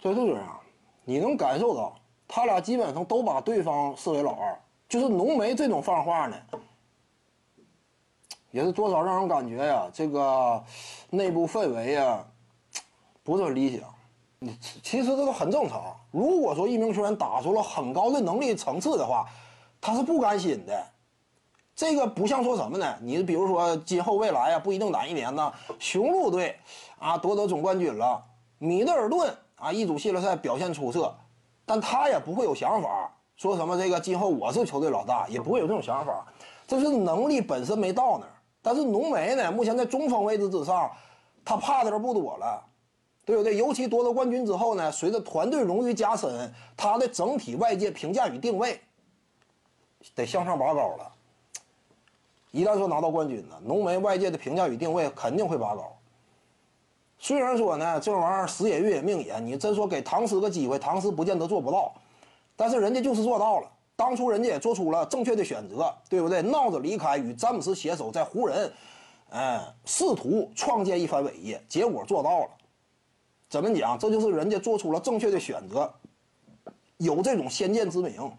就是这样，你能感受到他俩基本上都把对方视为老二。就是浓眉这种放话呢，也是多少让人感觉呀，这个内部氛围呀不是很理想。你其实这个很正常。如果说一名球员打出了很高的能力层次的话，他是不甘心的。这个不像说什么呢？你比如说今后未来啊，不一定哪一年呢，雄鹿队啊夺得总冠军了，米德尔顿啊一组系列赛表现出色，但他也不会有想法说什么这个今后我是球队老大，也不会有这种想法。这是能力本身没到那儿。但是浓眉呢，目前在中锋位置之上，他怕的人不多了，对不对？尤其夺得冠军之后呢，随着团队荣誉加深，他的整体外界评价与定位得向上拔高了。一旦说拿到冠军呢，浓眉外界的评价与定位肯定会拔高。虽然说呢，这玩意儿时也运也命也，你真说给唐斯个机会，唐斯不见得做不到，但是人家就是做到了。当初人家也做出了正确的选择，对不对？闹着离开，与詹姆斯携手在湖人，嗯，试图创建一番伟业，结果做到了。怎么讲？这就是人家做出了正确的选择，有这种先见之明，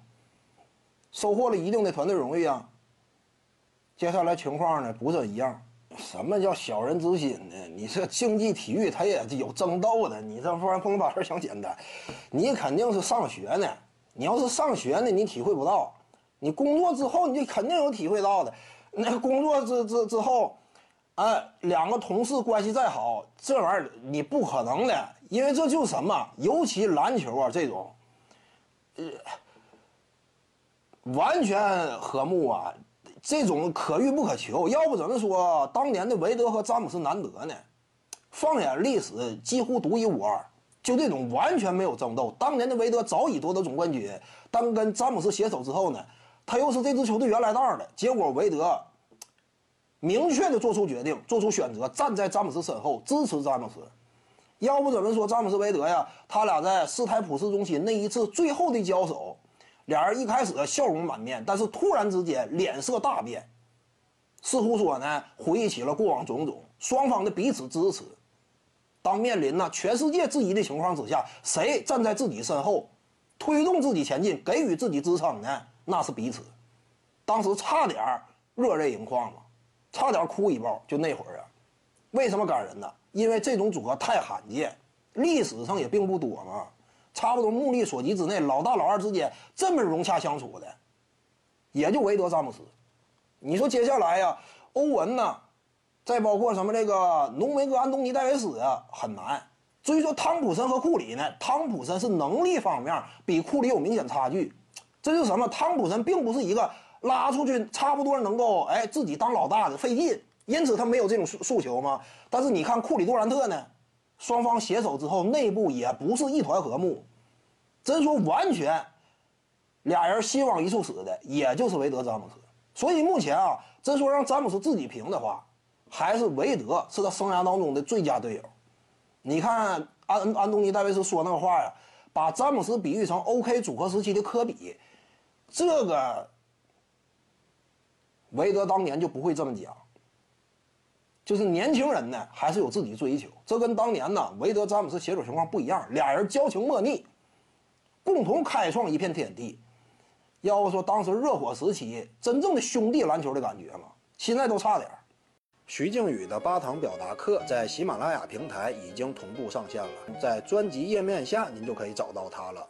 收获了一定的团队荣誉啊。接下来情况呢不是一样，什么叫小人之心呢？你这竞技体育它也有争斗的，你这玩意儿不能把事想简单。你肯定是上学呢，你要是上学呢，你体会不到；你工作之后，你就肯定有体会到的。那工作之之之后，哎，两个同事关系再好，这玩意儿你不可能的，因为这就是什么？尤其篮球啊这种，呃，完全和睦啊。这种可遇不可求，要不怎么说当年的韦德和詹姆斯难得呢？放眼历史，几乎独一无二。就这种完全没有争斗。当年的韦德早已夺得总冠军，当跟詹姆斯携手之后呢，他又是这支球队原来档的。结果韦德明确的做出决定，做出选择，站在詹姆斯身后支持詹姆斯。要不怎么说詹姆斯韦德呀？他俩在斯台普市中心那一次最后的交手。俩人一开始笑容满面，但是突然之间脸色大变，似乎说呢回忆起了过往种种。双方的彼此支持，当面临呢全世界质疑的情况之下，谁站在自己身后，推动自己前进，给予自己支撑呢？那是彼此。当时差点热泪盈眶了，差点哭一包。就那会儿啊，为什么感人呢？因为这种组合太罕见，历史上也并不多嘛。差不多目力所及之内，老大老二之间这么融洽相处的，也就韦德、詹姆斯。你说接下来呀，欧文呐，再包括什么这个浓眉哥安东尼戴维斯啊，很难。至于说汤普森和库里呢，汤普森是能力方面比库里有明显差距。这是什么？汤普森并不是一个拉出去差不多能够哎自己当老大的费劲，因此他没有这种诉诉求嘛。但是你看库里杜兰特呢？双方携手之后，内部也不是一团和睦。真说完全，俩人希望一处死的，也就是韦德、詹姆斯。所以目前啊，真说让詹姆斯自己评的话，还是韦德是他生涯当中的最佳队友。你看安安东尼戴维斯说那个话呀，把詹姆斯比喻成 OK 组合时期的科比，这个韦德当年就不会这么讲。就是年轻人呢，还是有自己追求。这跟当年呢，韦德、詹姆斯携手情况不一样，俩人交情莫逆，共同开创一片天地。要说当时热火时期真正的兄弟篮球的感觉嘛，现在都差点徐静宇的八堂表达课在喜马拉雅平台已经同步上线了，在专辑页面下您就可以找到它了。